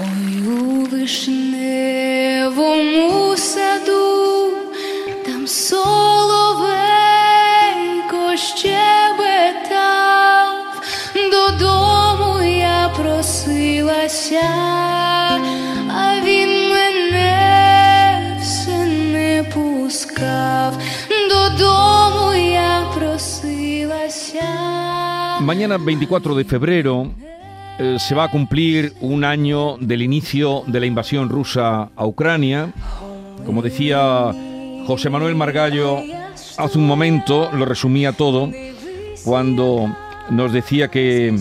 Ой, у вишневому саду, там соловейко щебетав, додому я просилася, він мене пускав, додому я просилася. Mañana 24 de febrero eh, se va a cumplir un año del inicio de la invasión rusa a Ucrania. Como decía José Manuel Margallo hace un momento, lo resumía todo, cuando nos decía que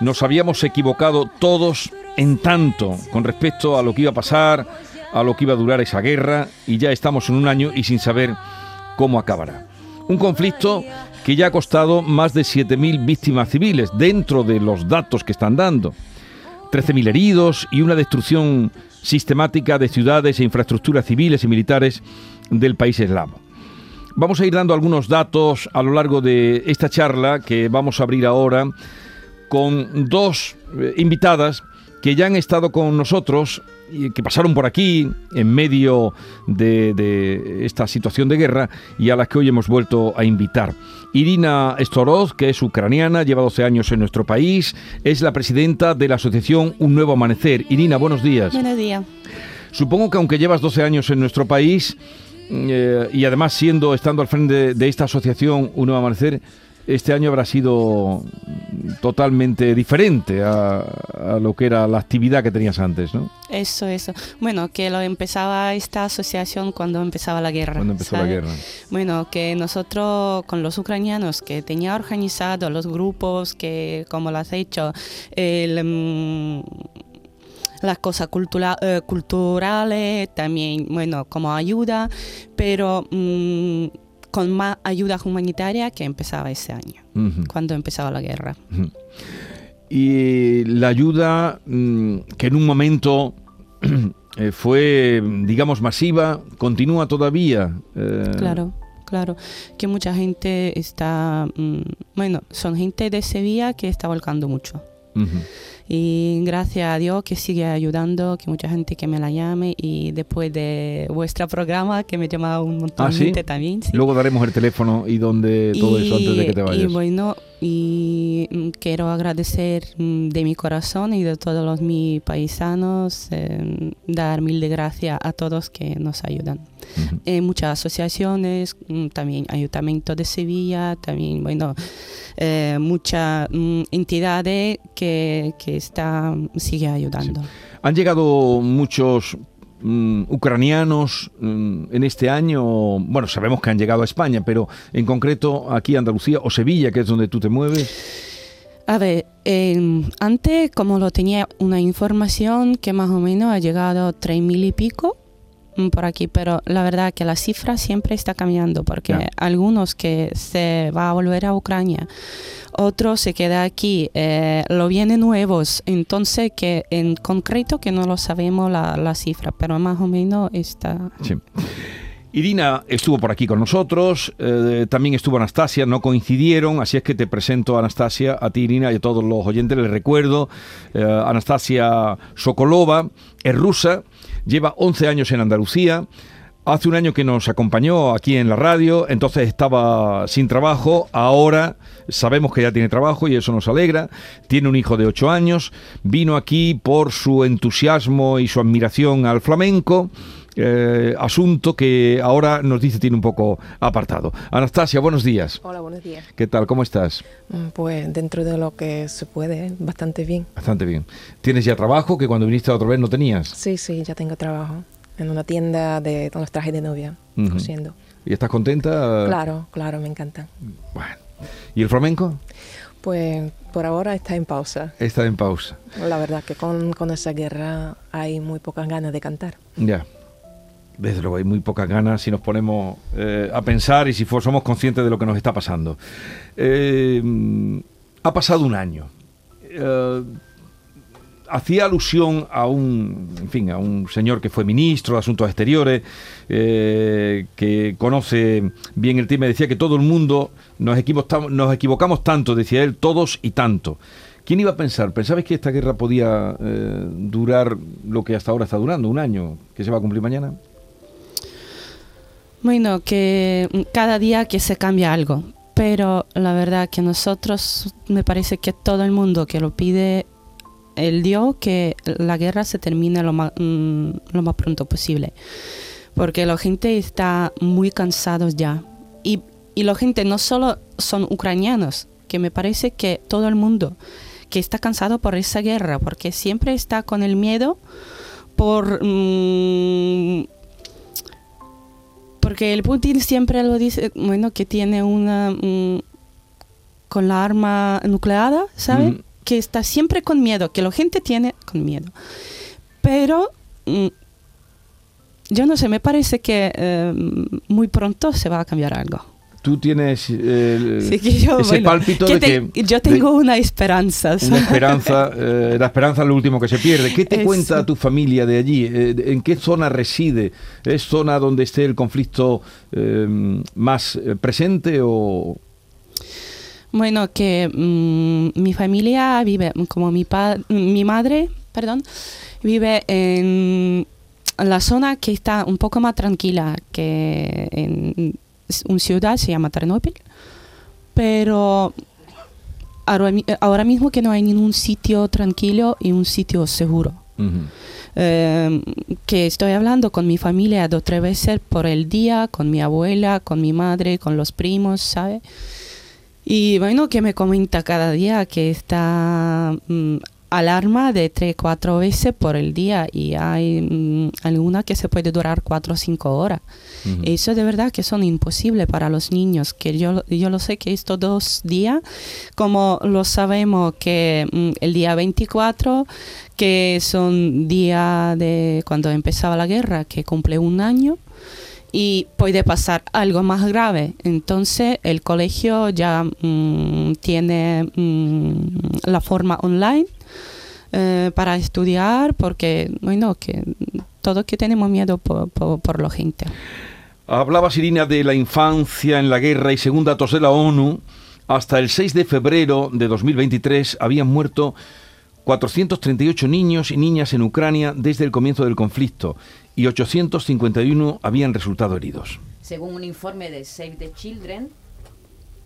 nos habíamos equivocado todos en tanto con respecto a lo que iba a pasar, a lo que iba a durar esa guerra, y ya estamos en un año y sin saber cómo acabará. Un conflicto que ya ha costado más de 7.000 víctimas civiles dentro de los datos que están dando. 13.000 heridos y una destrucción sistemática de ciudades e infraestructuras civiles y militares del país eslavo. Vamos a ir dando algunos datos a lo largo de esta charla que vamos a abrir ahora con dos eh, invitadas que ya han estado con nosotros y que pasaron por aquí en medio de, de esta situación de guerra y a las que hoy hemos vuelto a invitar. Irina Storov, que es ucraniana, lleva 12 años en nuestro país, es la presidenta de la asociación Un Nuevo Amanecer. Irina, buenos días. Buenos días. Supongo que aunque llevas 12 años en nuestro país eh, y además siendo, estando al frente de, de esta asociación Un Nuevo Amanecer, este año habrá sido totalmente diferente a, a, lo que era la actividad que tenías antes, ¿no? Eso, eso. Bueno, que lo empezaba esta asociación cuando empezaba la guerra. Cuando empezó la guerra. Bueno, que nosotros con los ucranianos que tenía organizado los grupos que, como lo has hecho, el, mm, las cosas cultura- eh, culturales, también, bueno, como ayuda, pero mm, con más ayuda humanitaria que empezaba ese año, cuando empezaba la guerra. Y la ayuda mm, que en un momento eh, fue, digamos, masiva, continúa todavía. eh, Claro, claro. Que mucha gente está, mm, bueno, son gente de Sevilla que está volcando mucho. Ujú. Y gracias a Dios que sigue ayudando, que mucha gente que me la llame y después de vuestro programa que me llama un montón ¿Ah, de sí? gente también. sí. Luego daremos el teléfono y donde todo eso antes de que te Y vayas. bueno, y mm, quiero agradecer mm, de mi corazón y de todos los mis paisanos, eh, dar mil de gracias a todos que nos ayudan. Eh, muchas asociaciones, mm, también Ayuntamiento de Sevilla, también, bueno, eh, muchas mm, entidades que, que está, sigue ayudando. Han llegado muchos mm, ucranianos en este año. Bueno, sabemos que han llegado a España, pero en concreto aquí a Andalucía o Sevilla, que es donde tú te mueves. A ver, eh, antes como lo tenía una información que más o menos ha llegado tres mil y pico por aquí, pero la verdad que la cifra siempre está cambiando porque algunos que se va a volver a Ucrania, otros se queda aquí, eh, lo vienen nuevos, entonces que en concreto que no lo sabemos la, la cifra, pero más o menos está... Sí. Irina estuvo por aquí con nosotros, eh, también estuvo Anastasia, no coincidieron, así es que te presento a Anastasia, a ti Irina y a todos los oyentes, les recuerdo, eh, Anastasia Sokolova es rusa, lleva 11 años en Andalucía, hace un año que nos acompañó aquí en la radio, entonces estaba sin trabajo, ahora sabemos que ya tiene trabajo y eso nos alegra, tiene un hijo de 8 años, vino aquí por su entusiasmo y su admiración al flamenco, eh, asunto que ahora nos dice tiene un poco apartado. Anastasia, buenos días. Hola, buenos días. ¿Qué tal? ¿Cómo estás? Mm, Pues dentro de lo que se puede, bastante bien. Bastante bien. ¿Tienes ya trabajo que cuando viniste la otra vez no tenías? Sí, sí, ya tengo trabajo en una tienda de con los trajes de novia, Ujú. cosiendo. ¿Y estás contenta? Claro, claro, me encanta. Bueno. ¿Y el flamenco? Pues por ahora está en pausa. Está en pausa. La verdad que con, con esa guerra hay muy pocas ganas de cantar. Ya. Desde luego, hay muy pocas ganas si nos ponemos eh, a pensar y si somos conscientes de lo que nos está pasando. Eh, ha pasado un año. Eh, hacía alusión a un, en fin, a un señor que fue ministro de Asuntos Exteriores, que conoce bien el tema, decía que todo el mundo nos equivocamos, tanto, decía él, todos y tanto, ¿Quién iba a pensar? ¿Pensabais que esta guerra podía durar lo que hasta ahora está durando, un año, que se va a cumplir mañana? Bueno, que cada día que se cambia algo, pero la verdad que nosotros, me parece que todo el mundo que lo pide, el Dios que la guerra se termine lo más, mm, lo más pronto posible, porque la gente está muy cansados ya. Y, y la gente no solo son ucranianos, que me parece que todo el mundo que está cansado por esa guerra, porque siempre está con el miedo por... mm, porque el Putin siempre lo dice, bueno, que tiene una... con la arma nucleada, ¿sabe? Mm. Que está siempre con miedo, que la gente tiene con miedo. Pero... mm, yo no sé, me parece que eh, muy pronto se va a cambiar algo. Tú tienes eh, Sí, que yo, ese bueno, pálpito que de te- que... yo de- tengo una esperanza. Una esperanza, eh, la esperanza es lo último que se pierde. ¿Qué te Eso. cuenta tu familia de allí? Eh, ¿En qué zona reside? ¿Es zona donde esté el conflicto eh, más presente o...? Bueno, que mm, mi familia vive, como mi, pa- mi madre, perdón, vive en la zona que está un poco más tranquila que en una ciudad, se llama Ternópil, pero ahora, mi- ahora mismo que no hay ningún sitio tranquilo y un sitio seguro. Eh, que estoy hablando con mi familia dos o tres veces por el día, con mi abuela, con mi madre, con los primos, ¿sabe? Y bueno, que me comenta cada día que está mm, alarma de tres, cuatro veces por el día y hay mm, alguna que se puede durar cuatro o cinco horas. Ujú. Eso de verdad que son imposibles para los niños, que yo, yo lo sé que estos dos días, como lo sabemos que mm, el día 24, que son día de cuando empezaba la guerra, que cumple un año, y puede pasar algo más grave. Entonces el colegio ya mm, tiene mm, la forma online eh, para estudiar, porque bueno, que todos que tenemos miedo por, por, por la gente. Hablabas, Irina, de la infancia en la guerra y según datos de la ONU, hasta el 6 de febrero de 2023 habían muerto 438 niños y niñas en Ucrania desde el comienzo del conflicto y 851 habían resultado heridos. Según un informe de Save the Children,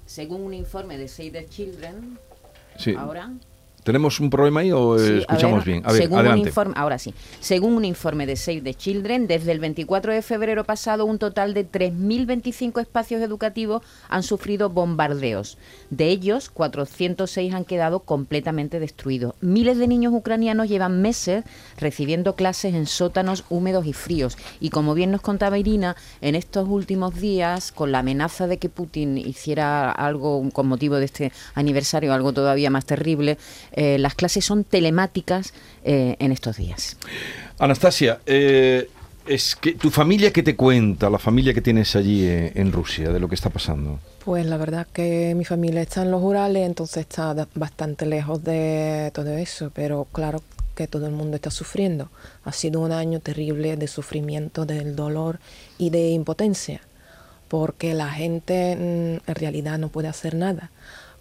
según un informe de Save the Children, Sí. ahora ¿Tenemos un problema ahí o eh, Sí, escuchamos ver, bien? A ver, según adelante. Un informe, ahora sí. Según un informe de Save the Children, desde el 24 de febrero pasado, un total de 3.025 espacios educativos han sufrido bombardeos. De ellos, 406 han quedado completamente destruidos. Miles de niños ucranianos llevan meses recibiendo clases en sótanos húmedos y fríos. Y como bien nos contaba Irina, en estos últimos días, con la amenaza de que Putin hiciera algo con motivo de este aniversario, algo todavía más terrible, eh, las clases son telemáticas eh, en estos días. Anastasia, eh, es que tu familia qué te cuenta, la familia que tienes allí eh, en Rusia, de lo que está pasando. Pues la verdad que mi familia está en los Urales, entonces está bastante lejos de todo eso, pero claro que todo el mundo está sufriendo. Ha sido un año terrible de sufrimiento, del dolor y de impotencia, porque la gente mm, en realidad no puede hacer nada.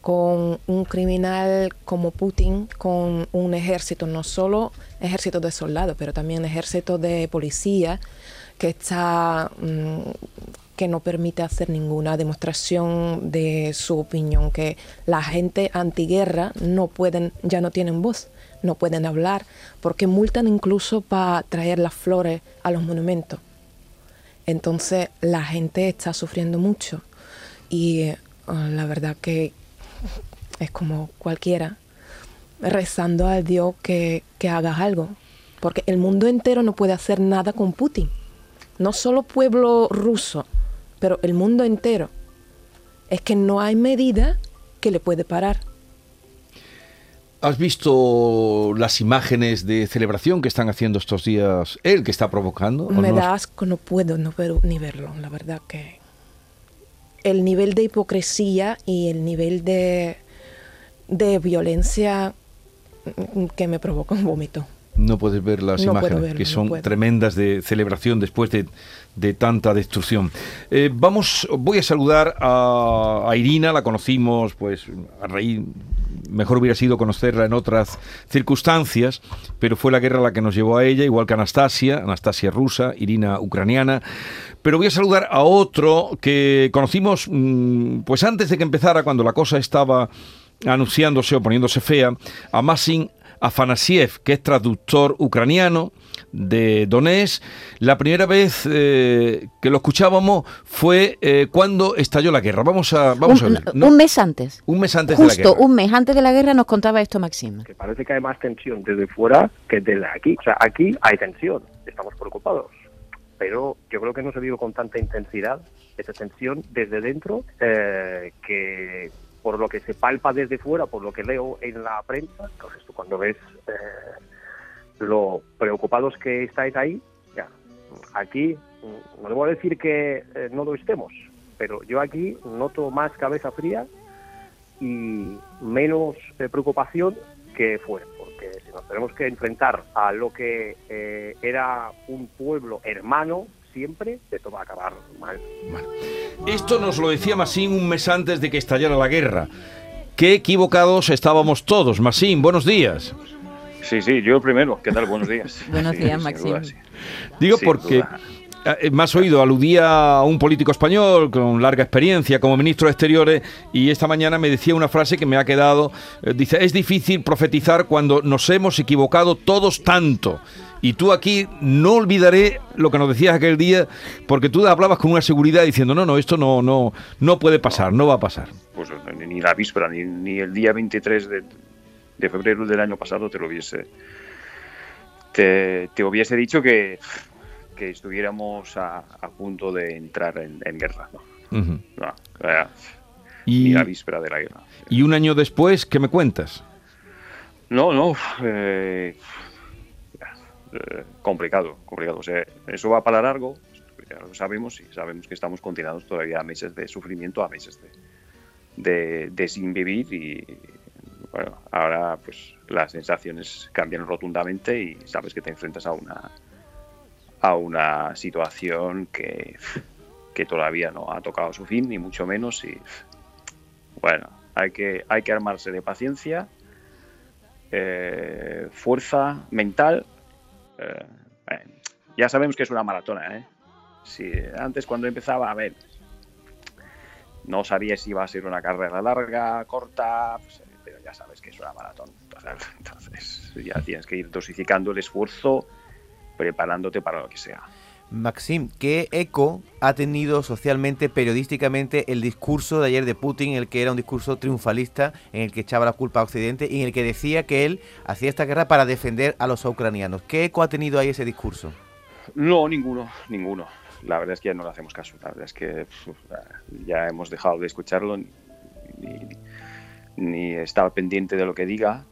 Con un criminal como Putin, con un ejército, no solo ejército de soldados, pero también ejército de policía, que está mm, que no permite hacer ninguna demostración de su opinión, que la gente antiguerra no pueden, ya no tienen voz, no pueden hablar, porque multan incluso para traer las flores a los monumentos. Entonces la gente está sufriendo mucho y eh, la verdad que es como cualquiera rezando al Dios que, que haga algo, porque el mundo entero no puede hacer nada con Putin, no solo pueblo ruso, pero el mundo entero. Es que no hay medida que le puede parar. ¿Has visto las imágenes de celebración que están haciendo estos días él, que está provocando? ¿O Me no? da asco, no puedo no ver- ni verlo, la verdad que el nivel de hipocresía y el nivel de, de violencia que me provoca un vómito. No puedes ver las No imágenes, verlo, que son tremendas de celebración después de, de tanta destrucción. Eh, vamos, voy a saludar a, a Irina, la conocimos pues a raíz mejor hubiera sido conocerla en otras circunstancias, pero fue la guerra la que nos llevó a ella, igual que Anastasia, Anastasia rusa, Irina ucraniana. Pero voy a saludar a otro que conocimos mm, pues antes de que empezara, cuando la cosa estaba anunciándose o poniéndose fea, a Masin Afanasiev, que es traductor ucraniano de Donetsk. La primera vez eh, que lo escuchábamos fue eh, cuando estalló la guerra. Vamos a, vamos un, a ver. un mes antes. Un mes antes de la Justo guerra. un mes antes de la guerra nos contaba esto Maxim. que parece que hay más tensión desde fuera que desde aquí. O sea, aquí hay tensión, estamos preocupados, pero yo creo que no se vive con tanta intensidad esa tensión desde dentro eh, que por lo que se palpa desde fuera, por lo que leo en la prensa, entonces tú cuando ves eh, lo preocupados que estáis ahí, ya, aquí no debo decir que eh, no lo estemos, pero yo aquí noto más cabeza fría y menos eh, preocupación que fuera, porque si nos tenemos que enfrentar a lo que eh, era un pueblo hermano siempre, esto va a acabar mal. Esto nos lo decía Masín un mes antes de que estallara la guerra. Qué equivocados estábamos todos. Masín, buenos días. Sí, sí, yo primero. ¿Qué tal? Buenos días. Buenos Sí, días, Maxim. duda, sí. Digo Sin porque duda. eh, me has oído, aludía a un político español con larga experiencia como ministro de Exteriores y esta mañana me decía una frase que me ha quedado, eh, dice, es difícil profetizar cuando nos hemos equivocado todos tanto. Y tú aquí no olvidaré lo que nos decías aquel día, porque tú hablabas con una seguridad diciendo, no, no, esto no, no, no puede pasar, no va a pasar. Pues ni- ni la víspera, ni, ni el día 23 de, de febrero del año pasado te lo hubiese. Te, te hubiese dicho que, que estuviéramos a, a punto de entrar en, en guerra. No, Ujú. no, eh, Y, la víspera de la guerra. y un año después, ¿qué me cuentas? No, no. eh, eh, complicado, complicado. O sea, eso va para largo, ya lo sabemos, y sabemos que estamos condenados todavía a meses de sufrimiento, a meses de, de, de sin vivir y bueno, ahora pues las sensaciones cambian rotundamente y sabes que te enfrentas a una a una situación que, que todavía no ha tocado su fin, ni mucho menos, y bueno, hay que, hay que armarse de paciencia eh, fuerza mental. eh, ya sabemos que es una maratona, ¿eh? Si antes cuando empezaba, a ver, no sabía si iba a ser una carrera larga, corta, pues, ya sabes que es una maratón. Entonces, ya tienes que ir dosificando el esfuerzo, preparándote para lo que sea. Maxim, ¿qué eco ha tenido socialmente, periodísticamente, el discurso de ayer de Putin, en el que era un discurso triunfalista, en el que echaba la culpa a Occidente y en el que decía que él hacía esta guerra para defender a los ucranianos? ¿Qué eco ha tenido ahí ese discurso? No, ninguno, ninguno. La verdad es que ya no le hacemos caso. La verdad es que ya hemos dejado de escucharlo ni, ni, ni estar pendiente de lo que diga.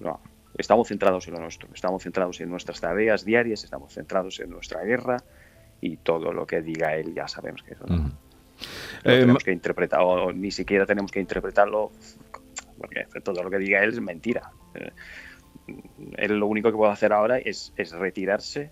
No, estamos centrados en lo nuestro. Estamos centrados en nuestras tareas diarias, estamos centrados en nuestra guerra y todo lo que diga él ya sabemos que eso no, Eh, tenemos que interpretar, o ni siquiera tenemos que interpretarlo, porque todo lo que diga él es mentira. Eh, Él lo único que puede hacer ahora es, es retirarse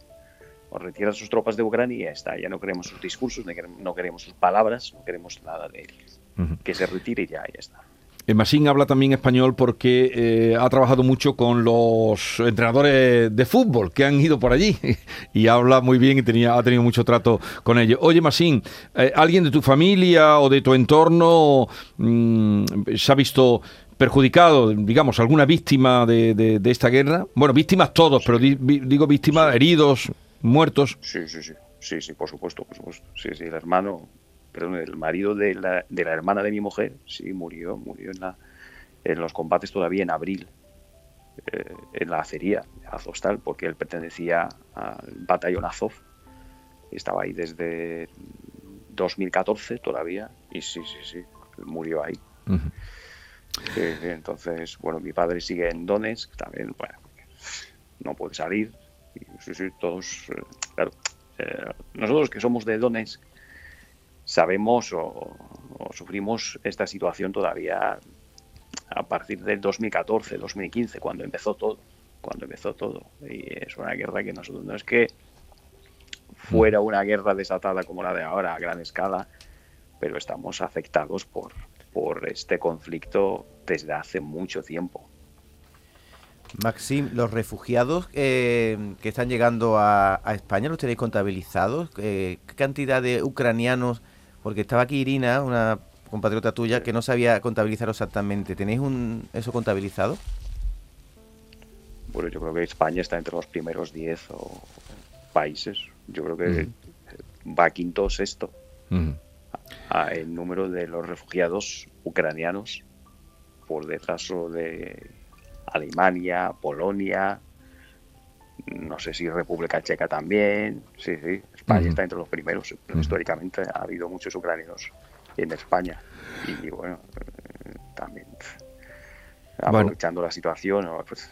o retirar sus tropas de Ucrania y ya está. Ya no queremos sus discursos, no queremos, sus palabras, no queremos nada de él. Que se retire y ya, ya está. Eh, Masín habla también español porque eh, ha trabajado mucho con los entrenadores de fútbol que han ido por allí y habla muy bien y tenía, ha tenido mucho trato con ellos. Oye, Masín, eh, ¿alguien de tu familia o de tu entorno mm, se ha visto perjudicado, digamos, alguna víctima de, de- de esta guerra? Bueno, víctimas todos, pero di- digo víctimas, heridos, muertos. Sí, sí, sí. Sí, sí, por supuesto, por supuesto. Sí, sí, el hermano, perdón, el marido de la, de la hermana de mi mujer, sí, murió, murió en, la, en los combates todavía en abril, eh, en la acería Azostal, porque él pertenecía al batallón Azov. Estaba ahí desde 2014 todavía, y sí, sí, sí, murió ahí. Entonces, bueno, mi padre sigue en Donetsk, también, bueno, no puede salir. Y, sí, sí, todos, eh, claro, eh, nosotros que somos de Donetsk, sabemos o, o sufrimos esta situación todavía a partir del 2014, 2015, cuando empezó todo, cuando empezó todo. Y es una guerra que nosotros no es que fuera una guerra desatada como la de ahora a gran escala, pero estamos afectados por, por este conflicto desde hace mucho tiempo. Maxim, los refugiados eh, que están llegando a, España, ¿los tenéis contabilizados? Eh, ¿Qué cantidad de ucranianos? Porque estaba aquí Irina, una compatriota tuya, que no sabía contabilizar exactamente. ¿Tenéis un, eso contabilizado? Bueno, yo creo que España está entre los primeros 10 países. Yo creo que va quinto o sexto el número de los refugiados ucranianos por detrás de Alemania, Polonia, no sé si República Checa también. Sí, sí, España está entre los primeros. Históricamente ha habido muchos ucranianos en España. Y, bueno, eh, también aprovechando la situación, pues,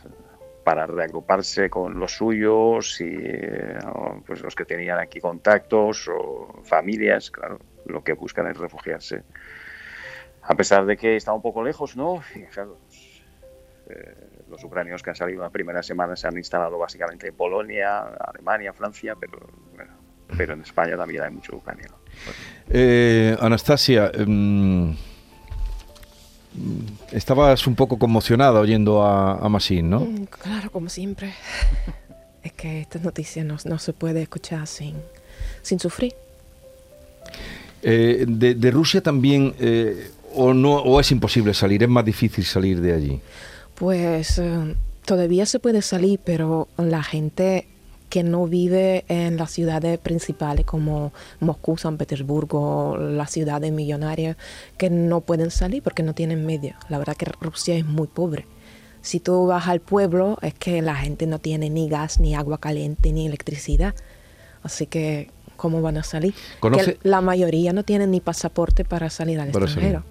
para reagruparse con los suyos y pues los que tenían aquí contactos o familias, claro, lo que buscan es refugiarse. A pesar de que está un poco lejos, ¿no? Eh, los ucranianos que han salido la primera semana se han instalado básicamente en Polonia, Alemania, Francia, pero pero en España también hay mucho ucraniano. Eh, Anastasia, em, estabas un poco conmocionada oyendo a, a Masín, ¿no? Mm, claro, como siempre. es que esta noticia no, no se puede escuchar sin, sin sufrir. Eh, de, Rusia también, eh, o, no, ¿o es imposible salir? ¿Es más difícil salir de allí? Pues eh, todavía se puede salir, pero la gente que no vive en las ciudades principales como Moscú, San Petersburgo, las ciudades millonarias, que no pueden salir porque no tienen medios. La verdad que Rusia es muy pobre. Si tú vas al pueblo es que la gente no tiene ni gas, ni agua caliente, ni electricidad. Así que cómo van a salir. la mayoría no tienen ni pasaporte para salir al extranjero.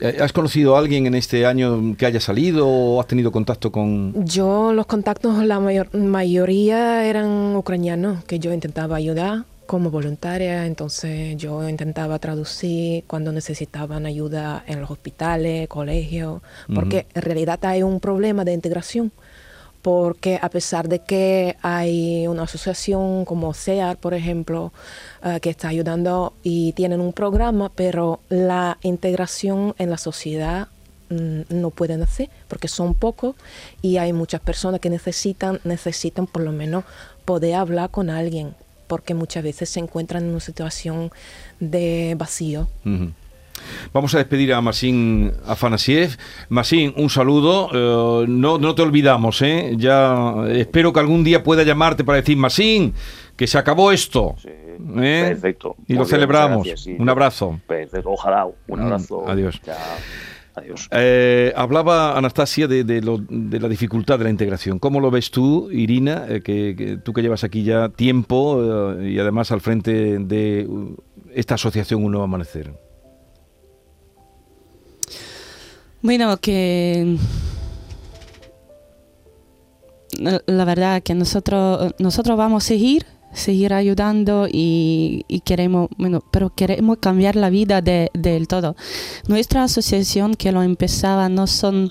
Eh, ¿Has conocido a alguien en este año que haya salido o has tenido contacto con...? Yo, los contactos, la mayor, mayoría eran ucranianos, que yo intentaba ayudar como voluntaria, entonces yo intentaba traducir cuando necesitaban ayuda en los hospitales, colegios, porque en realidad hay un problema de integración porque a pesar de que hay una asociación como CEAR, por ejemplo, eh, que está ayudando y tienen un programa, pero la integración en la sociedad mm, no pueden hacer porque son pocos y hay muchas personas que necesitan necesitan por lo menos poder hablar con alguien porque muchas veces se encuentran en una situación de vacío. Vamos a despedir a Masín Afanasiev. Masín, un saludo. Eh, no, no te olvidamos, ¿eh? Ya espero que algún día pueda llamarte para decir, Masín, que se acabó esto. ¿eh? Perfecto. Y lo celebramos. un abrazo. Perfecto. Ojalá. Un mm, abrazo. adiós. Adiós. Eh, hablaba Anastasia de, de, la dificultad de la integración. ¿Cómo lo ves tú, Irina, que, tú que llevas aquí ya tiempo y además al frente de esta asociación Un Nuevo Amanecer? Bueno, que la verdad que nosotros, nosotros vamos a seguir, seguir ayudando y, queremos, bueno, pero queremos cambiar la vida del todo. Nuestra asociación que lo empezaba no son,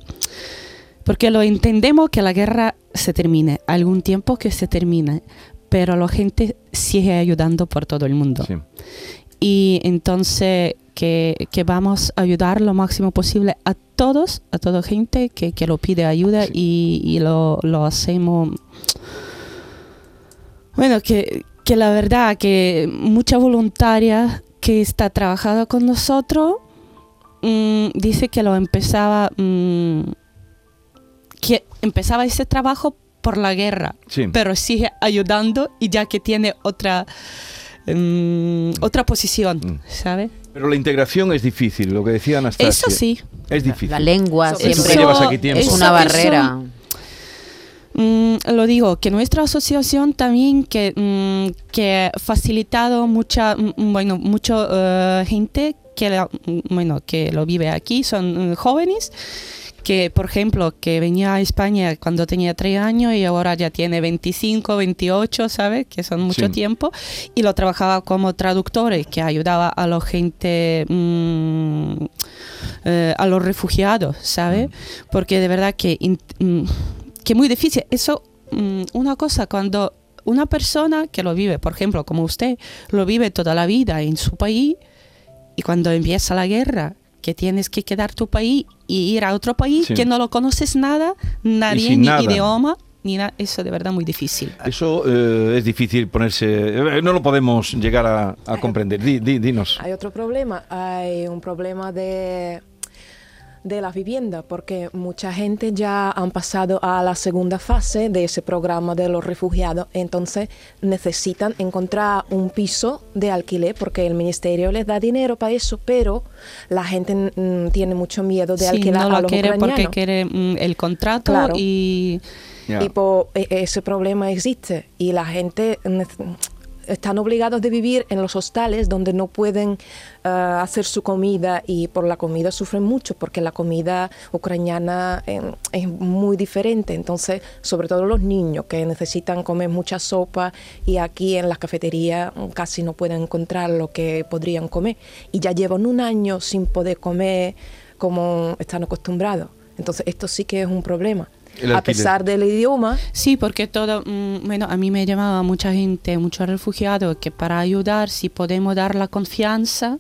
porque lo entendemos que la guerra se termine, algún tiempo que se termine, pero la gente sigue ayudando por todo el mundo. Y entonces que, que, vamos a ayudar lo máximo posible a todos, a toda gente que, que lo pide ayuda y, y lo, lo, hacemos. Bueno, que, que, la verdad que mucha voluntaria que está trabajando con nosotros mmm, dice que lo empezaba, mmm, que empezaba ese trabajo por la guerra, sí. pero sigue ayudando y ya que tiene otra, otra posición, mm. ¿sabes? Pero la integración es difícil, lo que decía Anastasia. Eso sí. Es difícil. La lengua siempre es una barrera. Mm, lo digo, que nuestra asociación también que, mm, que ha facilitado mucha, mm, bueno, mucha uh, gente que, bueno, que lo vive aquí, son jóvenes que, por ejemplo, que venía a España cuando tenía 3 años y ahora ya tiene 25, 28, ¿sabes? Que son mucho tiempo. Y lo trabajaba como traductor, que ayudaba a la gente, mm, eh, a los refugiados, ¿sabes? Mm. Porque de verdad que, mm, que muy difícil. Eso, una cosa, cuando una persona que lo vive, por ejemplo, como usted, lo vive toda la vida en su país y cuando empieza la guerra, que tienes que quedar tu país y ir a otro país Sí. que no lo conoces nada, nadie, ni nada. idioma, ni nada. Eso de verdad muy difícil. Eso eh, es difícil ponerse... eh, no lo podemos llegar a, a comprender. Di- di- dinos. Hay otro problema, hay un problema de, de la vivienda, porque mucha gente ya han pasado a la segunda fase de ese programa de los refugiados, entonces necesitan encontrar un piso de alquiler, porque el ministerio les da dinero para eso, pero la gente mm, tiene mucho miedo de Sí, alquilar no a lo los quiere porque quiere mm, el contrato Claro. y. Y po- e- ese problema existe y la gente están obligados de vivir en los hostales donde no pueden eh, hacer su comida y por la comida sufren mucho porque la comida ucraniana eh, es muy diferente. Entonces, sobre todo los niños que necesitan comer mucha sopa y aquí en las cafeterías mm, casi no pueden encontrar lo que podrían comer y ya llevan un año sin poder comer como están acostumbrados. Entonces, esto sí que es un problema. A pesar del idioma, Sí, porque todo, mm, bueno, a mí me llamaba mucha gente, muchos refugiados, que para ayudar, si podemos dar la confianza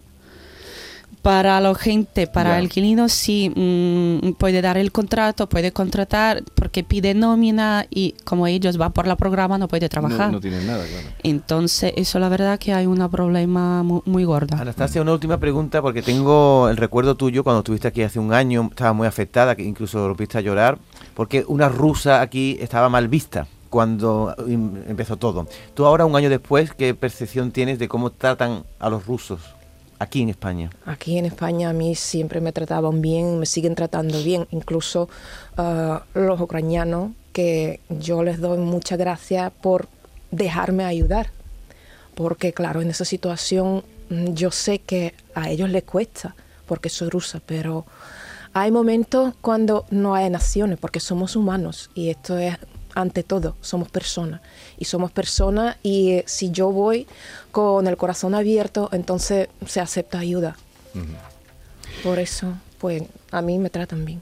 para la gente, para Ya. el inquilino, sí mm, puede dar el contrato, puede contratar, porque pide nómina y como ellos van por la programa no puede trabajar. No, no tienen nada, claro. Entonces, eso la verdad que hay un problema mu- muy, gordo. Anastasia, una última pregunta porque tengo el recuerdo tuyo cuando estuviste aquí hace un año, estaba muy afectada, que incluso lo viste a llorar, porque una rusa aquí estaba mal vista cuando em, empezó todo. Tú ahora, un año después, ¿qué percepción tienes de cómo tratan a los rusos aquí en España? aquí en España a mí siempre me trataban bien, me siguen tratando bien, incluso ah, los ucranianos, que yo les doy muchas gracias por dejarme ayudar, porque claro, en esa situación mm, yo sé que a ellos les cuesta, porque soy rusa, pero hay momentos cuando no hay naciones, porque somos humanos y esto es ante todo, somos personas. Y somos personas y eh, si yo voy con el corazón abierto, entonces se acepta ayuda. Por eso, pues a mí me tratan bien.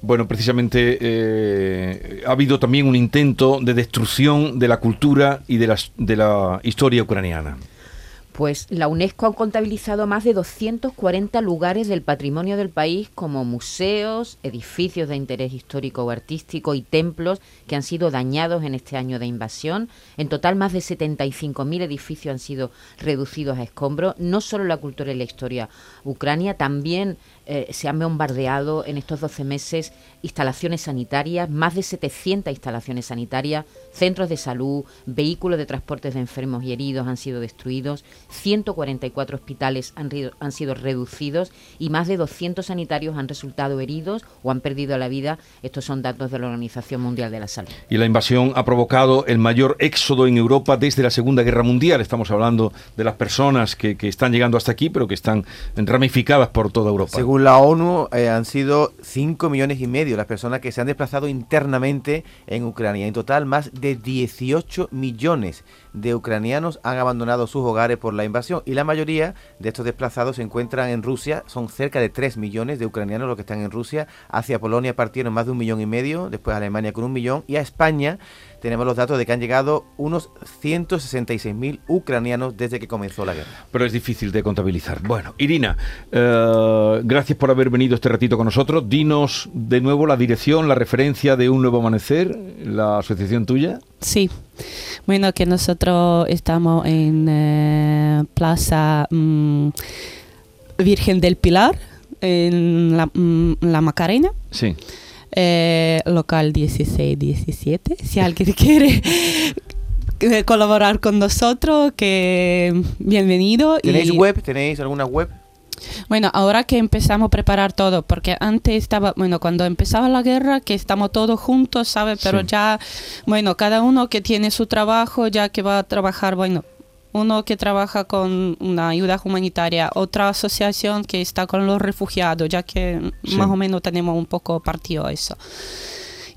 Bueno, precisamente eh, ha habido también un intento de destrucción de la cultura y de la, de la historia ucraniana. Pues la UNESCO ha contabilizado más de 240 lugares del patrimonio del país como museos, edificios de interés histórico o artístico y templos que han sido dañados en este año de invasión. En total, más de 75.000 edificios han sido reducidos a escombros. No solo la cultura y la historia ucrania, también eh, se han bombardeado en estos 12 meses instalaciones sanitarias, más de 700 instalaciones sanitarias, centros de salud, vehículos de transportes de enfermos y heridos han sido destruidos, 144 hospitales han, han sido reducidos y más de 200 sanitarios han resultado heridos o han perdido la vida. Estos son datos de la Organización Mundial de la Salud. Y la invasión ha provocado el mayor éxodo en Europa desde la Segunda Guerra Mundial. Estamos hablando de las personas que, que están llegando hasta aquí, pero que están ramificadas por toda Europa. Según la ONU, eh, han sido 5 millones y medio las personas que se han desplazado internamente en Ucrania. En total, más de 18 millones de ucranianos han abandonado sus hogares por la invasión y la mayoría de estos desplazados se encuentran en Rusia. Son cerca de 3 millones de ucranianos los que están en Rusia. Hacia Polonia partieron más de un millón y medio, después a Alemania con un millón y a España tenemos los datos de que han llegado unos 166.000 ucranianos desde que comenzó la guerra. Pero es difícil de contabilizar. Bueno, Irina, eh, gracias por haber venido este ratito con nosotros. Dinos de nuevo la dirección, la referencia de Un Nuevo Amanecer, la asociación tuya. Sí, bueno, que nosotros estamos en eh, Plaza mm, Virgen del Pilar, en la, mm, la Macarena, Sí. eh, local 16-17. Si alguien quiere eh, colaborar con nosotros, que bienvenido. y- ¿Tenéis web? ¿Tenéis alguna web? Bueno, ahora que empezamos a preparar todo, porque antes estaba, bueno, cuando empezaba la guerra, que estamos todos juntos, ¿sabes? Pero Sí. ya, bueno, cada uno que tiene su trabajo, ya que va a trabajar, bueno, uno que trabaja con una ayuda humanitaria, otra asociación que está con los refugiados, ya que Sí. más o menos tenemos un poco partido eso.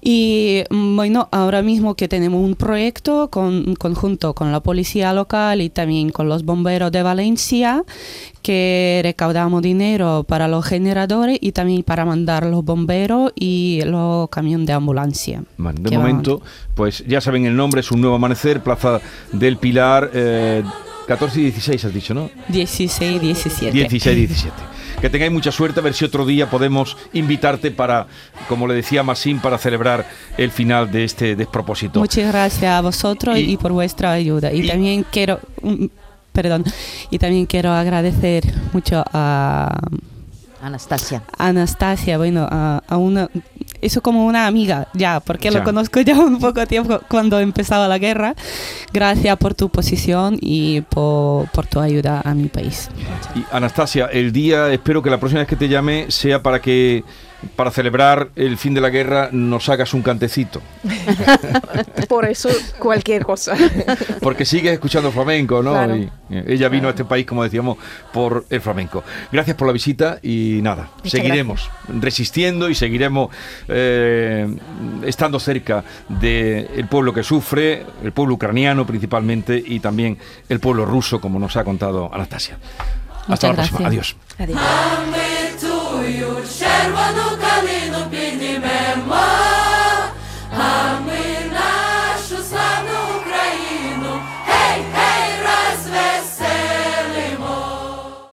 Y mm, bueno, ahora mismo que tenemos un proyecto con, conjunto con la policía local y también con los bomberos de Valencia, que recaudamos dinero para los generadores y también para mandar los bomberos y los camiones de ambulancia. Bueno, de que van- momento, pues ya saben el nombre, es Un Nuevo Amanecer, Plaza del Pilar, eh, 14 y 16 has dicho, ¿no? 16, 17. 16 y 17. Que tengáis mucha suerte, a ver si otro día podemos invitarte para, como le decía Masín, para celebrar el final de este despropósito. Muchas gracias a vosotros y, por vuestra ayuda. Y, también quiero, mm, perdón, y también quiero agradecer mucho a Anastasia. Anastasia, bueno, a, una, eso como una amiga ya, porque lo conozco ya un poco tiempo cuando empezaba la guerra. Gracias por tu posición y por, por tu ayuda a mi país. Y Anastasia, el día, espero que la próxima vez que te llame sea para que para celebrar el fin de la guerra nos hagas un cantecito. Por eso cualquier cosa. Porque sigues escuchando flamenco, ¿no? Y eh, ella vino a este país, como decíamos, por el flamenco. Gracias por la visita y nada, seguiremos resistiendo y seguiremos eh, estando cerca del pueblo que sufre, el pueblo ucraniano principalmente y también el pueblo ruso, como nos ha contado Anastasia. Hasta la próxima. Adiós. Adiós.